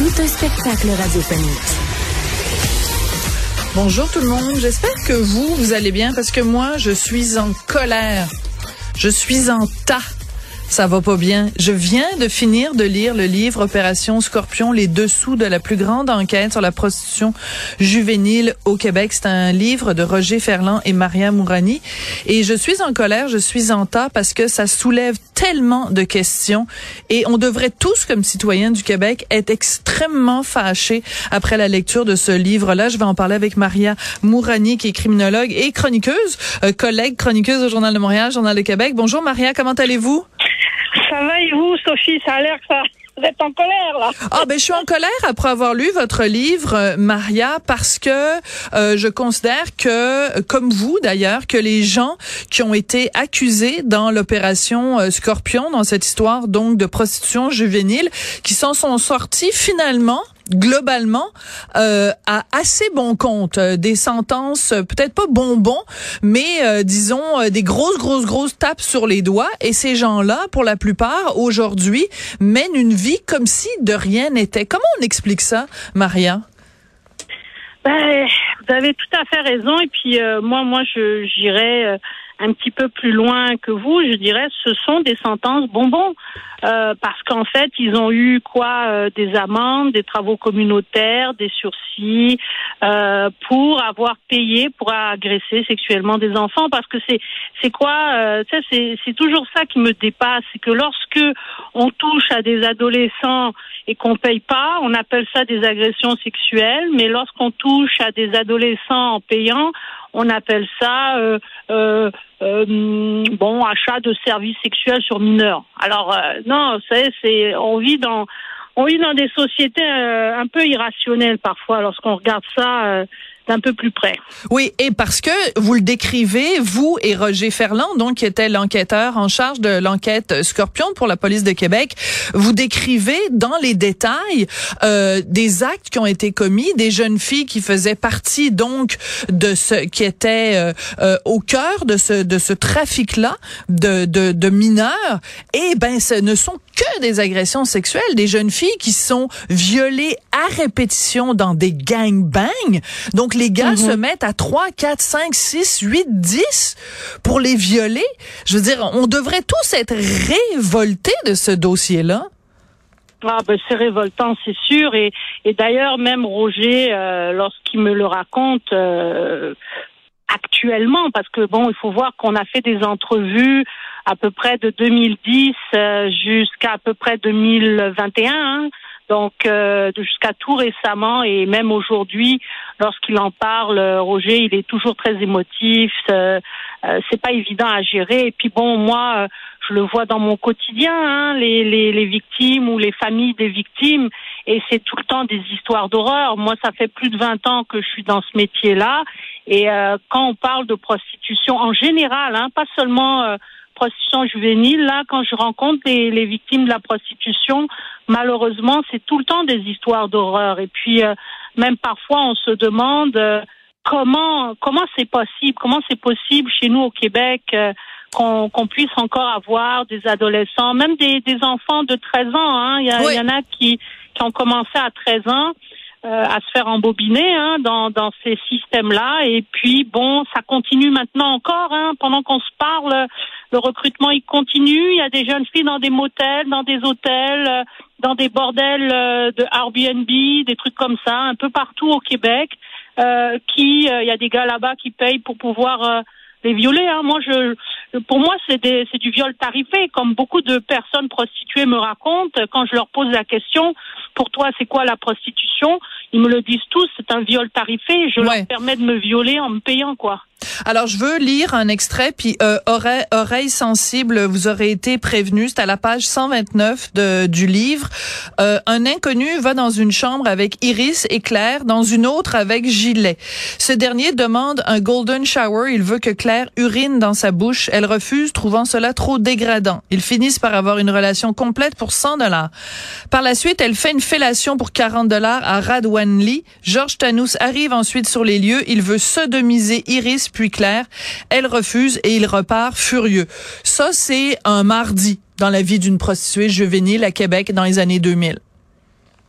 Tout un spectacle radiophonique. Bonjour tout le monde, j'espère que vous, vous allez bien parce que moi, je suis en colère. Je suis en tas ça va pas bien. Je viens de finir de lire le livre Opération Scorpion, les dessous de la plus grande enquête sur la prostitution juvénile au Québec. C'est un livre de Roger Ferland et Maria Mourani. Et je suis en colère, je suis en tas parce que ça soulève tellement de questions et on devrait tous, comme citoyens du Québec, être extrêmement fâchés après la lecture de ce livre-là. Je vais en parler avec Maria Mourani, qui est criminologue et chroniqueuse, euh, collègue chroniqueuse au Journal de Montréal, Journal de Québec. Bonjour Maria, comment allez-vous? Ça va et vous, Sophie? Ça a l'air que ça... Vous êtes en colère, là. Ah, ben, je suis en colère après avoir lu votre livre, euh, Maria, parce que euh, je considère que, comme vous d'ailleurs, que les gens qui ont été accusés dans l'opération euh, Scorpion, dans cette histoire donc de prostitution juvénile, qui s'en sont sortis finalement globalement euh, à assez bon compte euh, des sentences euh, peut-être pas bonbons mais disons des grosses grosses grosses tapes sur les doigts. Et ces gens-là pour la plupart aujourd'hui mènent une vie comme si de rien n'était. Comment on explique ça Maria? Ben, vous avez tout à fait raison. Et puis moi moi je j'irais un petit peu plus loin que vous, je dirais, ce sont des sentences bonbons. Euh, parce qu'en fait, ils ont eu quoi euh, Des amendes, des travaux communautaires, des sursis euh, pour avoir payé pour agresser sexuellement des enfants. Parce que c'est c'est quoi euh, C'est c'est toujours ça qui me dépasse, c'est que lorsque on touche à des adolescents et qu'on paye pas, on appelle ça des agressions sexuelles. Mais lorsqu'on touche à des adolescents en payant, on appelle ça euh, euh, euh, bon achat de services sexuels sur mineurs. Alors non, c'est c'est on vit dans on vit dans des sociétés un peu irrationnelles parfois lorsqu'on regarde ça d'un peu plus près. Oui, et parce que vous le décrivez, vous et Roger Ferland, donc qui était l'enquêteur en charge de l'enquête Scorpion pour la police de Québec, vous décrivez dans les détails euh, des actes qui ont été commis, des jeunes filles qui faisaient partie donc de ce qui était euh, euh, au cœur de ce de ce trafic-là de, de, de mineurs. Et ben, ce ne sont que des agressions sexuelles, des jeunes filles qui sont violées à répétition dans des gangbangs. Donc les gars se mhm. mettent à 3, 4, 5, 6, 8, 10 pour les violer. Je veux dire, on devrait tous être révoltés de ce dossier-là. Ah ben c'est révoltant, c'est sûr. Et, et d'ailleurs, même Roger, euh, lorsqu'il me le raconte, euh, actuellement, parce que bon, il faut voir qu'on a fait des entrevues à peu près de 2010 euh, jusqu'à à peu près 2021. Hein. Donc euh, jusqu'à tout récemment et même aujourd'hui, lorsqu'il en parle, euh, Roger, il est toujours très émotif. Euh, c'est pas évident à gérer. Et puis bon, moi, je le vois dans mon quotidien, hein, les, les, les, victimes ou les familles des victimes, et c'est tout le temps des histoires d'horreur. Moi, ça fait plus de 20 ans que je suis dans ce métier-là, et quand on parle de prostitution en général, hein, pas seulement prostitution juvénile, là, quand je rencontre les, les, victimes de la prostitution, malheureusement, c'est tout le temps des histoires d'horreur. Et puis, euh, même parfois, on se demande euh, comment comment c'est possible, comment c'est possible chez nous au Québec euh, qu'on puisse encore avoir des adolescents, même des, des enfants de 13 ans. Hein. Il, y, il y en a qui, qui ont commencé à 13 ans. à se faire embobiner hein, dans, dans ces systèmes-là. Et puis, bon, ça continue maintenant encore. Hein, pendant qu'on se parle, le recrutement, il continue. Il y a des jeunes filles dans des motels, dans des hôtels, euh, dans des bordels euh, de Airbnb, des trucs comme ça, un peu partout au Québec. Euh, qui, il y a des gars là-bas qui payent pour pouvoir les violer. Hein. Moi, je, pour moi, c'est du viol tarifé, comme beaucoup de personnes prostituées me racontent. Quand je leur pose la question, pour toi, c'est quoi la prostitution? Ils me le disent tous, c'est un viol tarifé. Je leur permets de me violer en me payant, quoi. Alors, je veux lire un extrait, puis euh, oreille, oreille sensible, vous aurez été prévenu. C'est à la page 129 de, du livre. Euh, un inconnu va dans une chambre avec Iris et Claire, dans une autre avec Gilet. Ce dernier demande un golden shower. Il veut que Claire urine dans sa bouche. Elle refuse, trouvant cela trop dégradant. Ils finissent par avoir une relation complète pour 100 dollars. Par la suite, elle fait une fellation pour 40 dollars à Radwanli. George Tanous arrive ensuite sur les lieux. Il veut sodomiser Iris puis Claire. Elle refuse et il repart furieux. Ça, c'est un mardi dans la vie d'une prostituée juvénile à Québec dans les années 2000.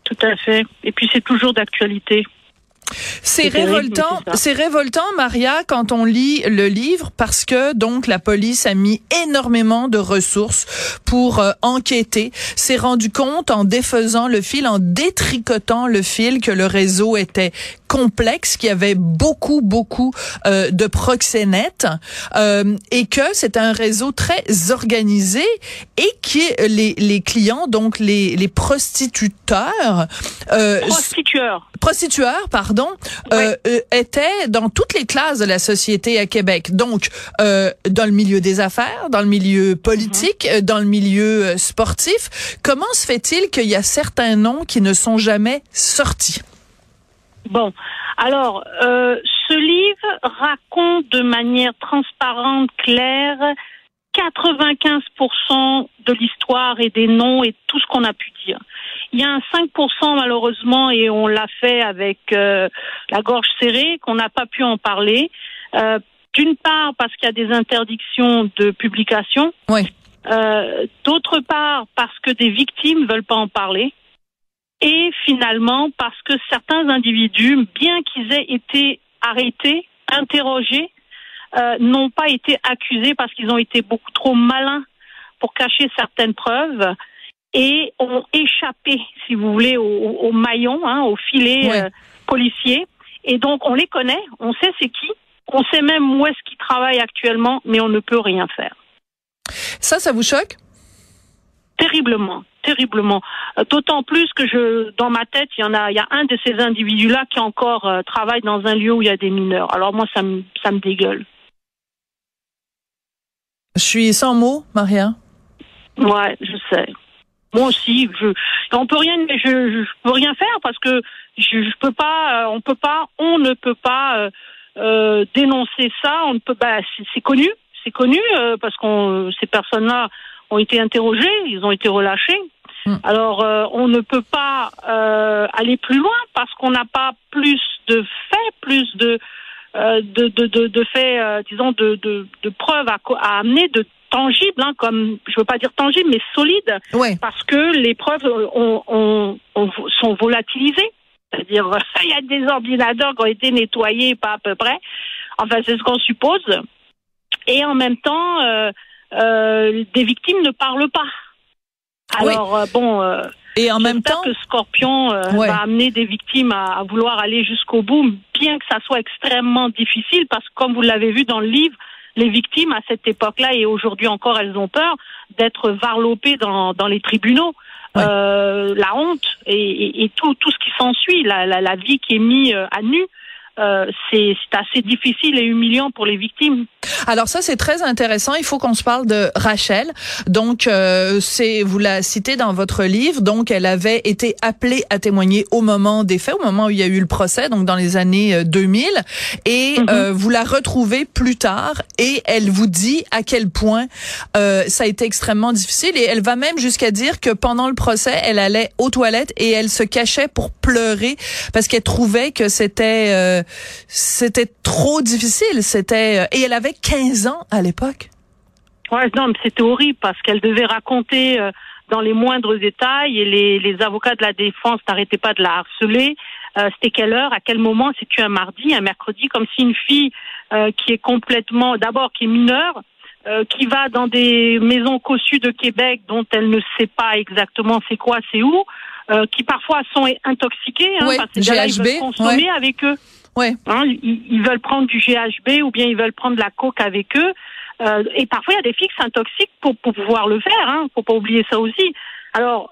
Tout à fait. Et puis c'est toujours d'actualité. C'est révoltant, c'est révoltant, Maria, quand on lit le livre, parce que donc la police a mis énormément de ressources pour euh, enquêter. S'est rendu compte en défaisant le fil, en détricotant le fil, que le réseau était complexe, qu'il y avait beaucoup, beaucoup euh, de proxénètes euh, et que c'est un réseau très organisé et qui les, les clients, donc les, les prostituteurs, euh, prostitueurs, prostitueurs, pardon, euh, euh, étaient dans toutes les classes de la société à Québec. Donc, euh, dans le milieu des affaires, dans le milieu politique, mhm. dans le milieu sportif. Comment se fait-il qu'il y a certains noms qui ne sont jamais sortis? Bon, alors, euh, ce livre raconte de manière transparente, claire, 95% de l'histoire et des noms et tout ce qu'on a pu dire. Il y a un 5% malheureusement et on l'a fait avec euh, la gorge serrée qu'on n'a pas pu en parler. Euh, D'une part parce qu'il y a des interdictions de publication. Oui. Euh, D'autre part parce que des victimes veulent pas en parler et finalement parce que certains individus, bien qu'ils aient été arrêtés, interrogés, euh, n'ont pas été accusés parce qu'ils ont été beaucoup trop malins pour cacher certaines preuves et ont échappé, si vous voulez, au, au maillon, hein, au filet euh, policier. Et donc on les connaît, on sait c'est qui, on sait même où est-ce qu'ils travaillent actuellement, mais on ne peut rien faire. Ça, ça vous choque? Terriblement terriblement. Euh, d'autant plus que je, dans ma tête, il y en a, il y a un de ces individus-là qui encore euh, travaille dans un lieu où il y a des mineurs. Alors moi, ça me, ça me dégueule. Je suis sans mots, Maria. Ouais, je sais. Moi aussi, je, on peut rien, je, je, peux rien faire parce que je, je peux pas, euh, on peut pas, on ne peut pas euh, dénoncer ça. On ne peut, bah, c'est connu, c'est connu parce qu'on, ces personnes-là ont été interrogés, ils ont été relâchés. Hmm. Alors, euh, on ne peut pas euh, aller plus loin parce qu'on n'a pas plus de faits, plus de euh, de, de, de, de, faits, disons, de, de, de preuves à, à, amener, de tangibles, hein, comme je veux pas dire tangibles, mais solides, ouais. parce que les preuves ont, ont, ont, sont volatilisées. C'est-à-dire, il y a des ordinateurs qui ont été nettoyés, pas à peu près. Enfin, c'est ce qu'on suppose. Et en même temps, euh, euh, des victimes ne parlent pas. Alors euh, bon. Euh, et en même temps, que Scorpion va amener des victimes à, à vouloir aller jusqu'au bout, bien que ça soit extrêmement difficile, parce que comme vous l'avez vu dans le livre, les victimes à cette époque-là et aujourd'hui encore, elles ont peur d'être varlopées dans, dans les tribunaux. Ouais. Euh, la honte et, et, et, tout, tout ce qui s'ensuit, la, la, la, vie qui est mise à nu, euh, c'est assez difficile et humiliant pour les victimes. Alors ça c'est très intéressant. Il faut qu'on se parle de Rachel. Donc euh, c'est vous la citez dans votre livre. Donc elle avait été appelée à témoigner au moment des faits, au moment où il y a eu le procès, donc dans les années 2000. Euh, et mm -hmm. euh, vous la retrouvez plus tard et elle vous dit à quel point euh, ça a été extrêmement difficile. Et elle va même jusqu'à dire que pendant le procès, elle allait aux toilettes et elle se cachait pour pleurer parce qu'elle trouvait que c'était euh, c'était trop difficile. C'était et elle avait 15 ans à l'époque. Ouais, non, mais c'était horrible parce qu'elle devait raconter euh, dans les moindres détails et les, les avocats de la défense n'arrêtaient pas de la harceler. Euh, c'était quelle heure, à quel moment, c'est-tu un mardi, un mercredi, comme si une fille euh, qui est complètement, d'abord qui est mineure, euh, qui va dans des maisons cossues de Québec dont elle ne sait pas exactement c'est quoi, c'est où, euh, qui parfois sont intoxiqués, hein, ouais, parce que GHB, ils veulent consommer ouais. avec eux. Ouais. Hein, ils, veulent prendre du GHB ou bien ils veulent prendre de la coke avec eux. Euh, et parfois, il y a des filles qui s'intoxiquent pour, pour pouvoir le faire. Hein. Faut pas oublier ça aussi. Alors,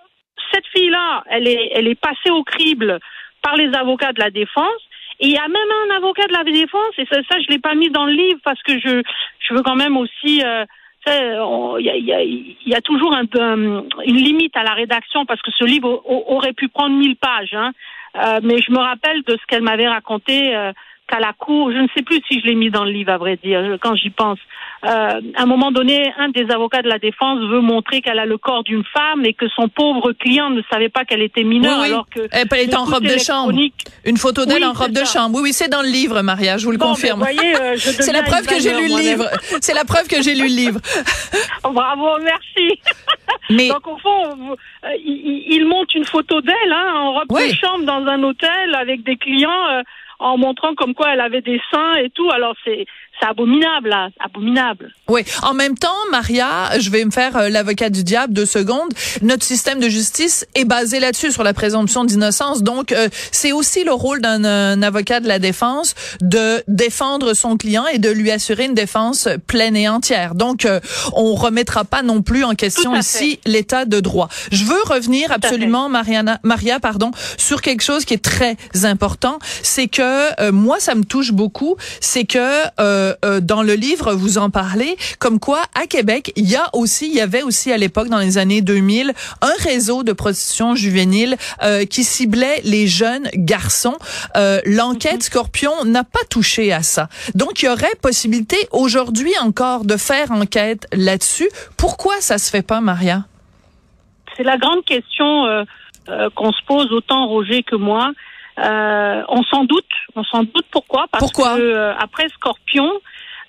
cette fille-là, elle est, elle est passée au crible par les avocats de la défense. Et il y a même un avocat de la défense, et ça, ça je l'ai pas mis dans le livre parce que je, je veux quand même aussi. Euh, il y, a, y, a, y a, toujours un, une limite à la rédaction parce que ce livre aurait pu prendre mille pages. Hein. Euh, mais je me rappelle de ce qu'elle m'avait raconté. Qu'à la cour, je ne sais plus si je l'ai mis dans le livre, à vrai dire, quand j'y pense. Euh, à un moment donné, un des avocats de la défense veut montrer qu'elle a le corps d'une femme et que son pauvre client ne savait pas qu'elle était mineure, alors que elle était en robe de chambre. Une photo d'elle en robe de chambre. Oui, oui, c'est dans le livre, Maria, je vous le confirme. Euh, c'est la preuve que j'ai lu le livre. C'est la preuve que j'ai lu le livre. Bravo, merci. Mais donc au fond, euh, il, il, monte une photo d'elle hein, en robe de chambre dans un hôtel avec des clients en montrant comme quoi elle avait des seins et tout. Alors c'est c'est abominable, là, abominable. Oui. En même temps, Maria, je vais me faire euh, l'avocat du diable deux secondes. Notre système de justice est basé là-dessus, sur la présomption d'innocence. Donc, euh, c'est aussi le rôle d'un avocat de la défense de défendre son client et de lui assurer une défense pleine et entière. Donc, euh, on remettra pas non plus en question ici l'état de droit. Je veux revenir absolument, Mariana, Maria, pardon, sur quelque chose qui est très important. C'est que moi, ça me touche beaucoup. C'est que euh, euh, dans le livre, vous en parlez, comme quoi à Québec, il y a aussi, il y avait aussi à l'époque, dans les années 2000, un réseau de prostitution juvénile euh, qui ciblait les jeunes garçons. L'enquête mhm. Scorpion n'a pas touché à ça. Donc, il y aurait possibilité aujourd'hui encore de faire enquête là-dessus. Pourquoi ça se fait pas, Maria? C'est la grande question qu'on se pose autant Roger que moi. Euh, on s'en doute, on s'en doute pourquoi Parce que euh, après Scorpion,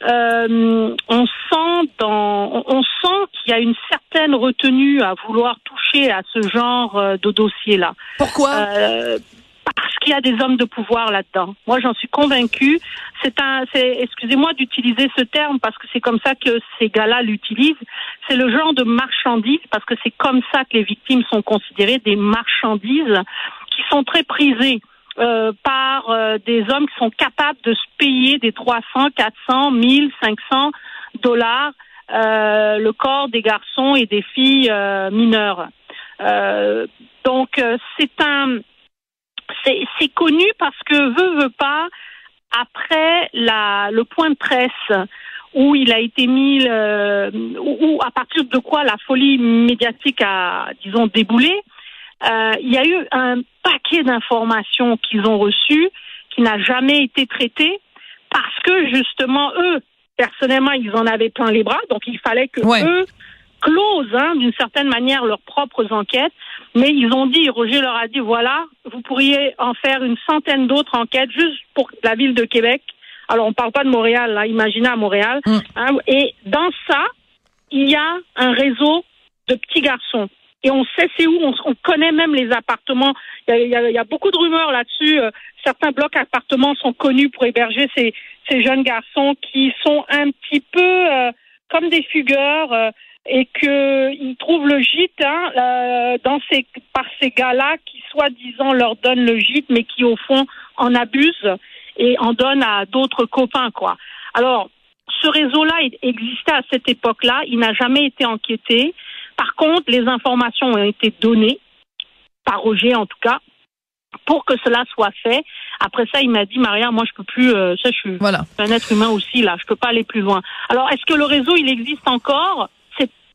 euh, on sent dans, on sent qu'il y a une certaine retenue à vouloir toucher à ce genre de dossier-là. Pourquoi? Parce qu'il y a des hommes de pouvoir là-dedans. Moi, j'en suis convaincue. C'est un, c'est, excusez-moi d'utiliser ce terme parce que c'est comme ça que ces gars-là l'utilisent. C'est le genre de marchandises parce que c'est comme ça que les victimes sont considérées des marchandises qui sont très prisées. Euh, par euh, des hommes qui sont capables de se payer des 300, 400, 1000, 500 dollars euh, le corps des garçons et des filles mineures. donc c'est un c'est connu parce que veut veut pas après la le point de presse où il a été mis où, à partir de quoi la folie médiatique a disons déboulé euh, il y a eu un paquet d'informations qu'ils ont reçues qui n'a jamais été traité parce que justement eux, personnellement, ils en avaient plein les bras, donc il fallait que eux closent hein, d'une certaine manière leurs propres enquêtes. Mais ils ont dit, Roger leur a dit, voilà, vous pourriez en faire une centaine d'autres enquêtes juste pour la ville de Québec. Alors on parle pas de Montréal, là, imaginez à Montréal. Mm. Hein, et dans ça, il y a un réseau de petits garçons et on sait c'est où, on, connaît même les appartements. Il y a, beaucoup de rumeurs là-dessus. Euh, certains blocs appartements sont connus pour héberger ces, jeunes garçons qui sont un petit peu euh, comme des fugueurs euh, et qu'ils trouvent le gîte hein, dans ces, par ces gars-là qui soi-disant leur donnent le gîte, mais qui au fond en abusent et en donnent à d'autres copains. quoi. Alors, ce réseau-là existait à cette époque-là, il n'a jamais été enquêté. Par contre, les informations ont été données, par Roger en tout cas, pour que cela soit fait. Après ça, il m'a dit, Maria, moi je peux plus, euh, ça je suis un être humain aussi là, je peux pas aller plus loin. Alors, est-ce que le réseau il existe encore?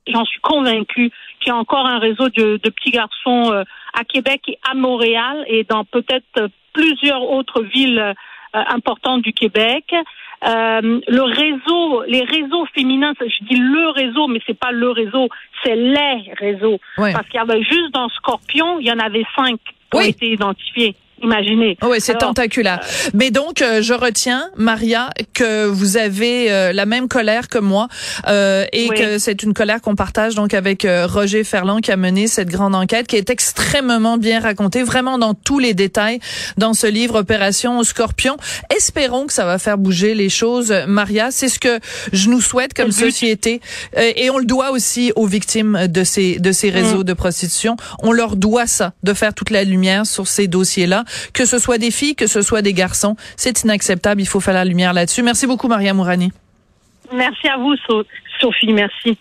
J'en suis convaincue qu'il y a encore un réseau de, petits garçons euh, à Québec et à Montréal et dans peut-être plusieurs autres villes euh, importantes du Québec. Euh, le réseau, les réseaux féminins, je dis le réseau, mais c'est pas le réseau, c'est les réseaux. Parce qu'il y avait juste dans Scorpion, il y en avait cinq qui ont été identifiés. Imaginez. oui, c'est tentaculaire. Euh, Mais donc, euh, je retiens, Maria, que vous avez euh, la même colère que moi et que c'est une colère qu'on partage donc avec Roger Ferland qui a mené cette grande enquête qui est extrêmement bien racontée, vraiment dans tous les détails dans ce livre Opération Scorpion. Espérons que ça va faire bouger les choses, Maria. C'est ce que je nous souhaite comme société et on le doit aussi aux victimes de ces de ces réseaux mm. de prostitution. On leur doit ça, de faire toute la lumière sur ces dossiers-là que ce soit des filles, que ce soit des garçons. C'est inacceptable. Il faut faire la lumière là-dessus. Merci beaucoup, Maria Mourani. Merci à vous, Sophie. Merci.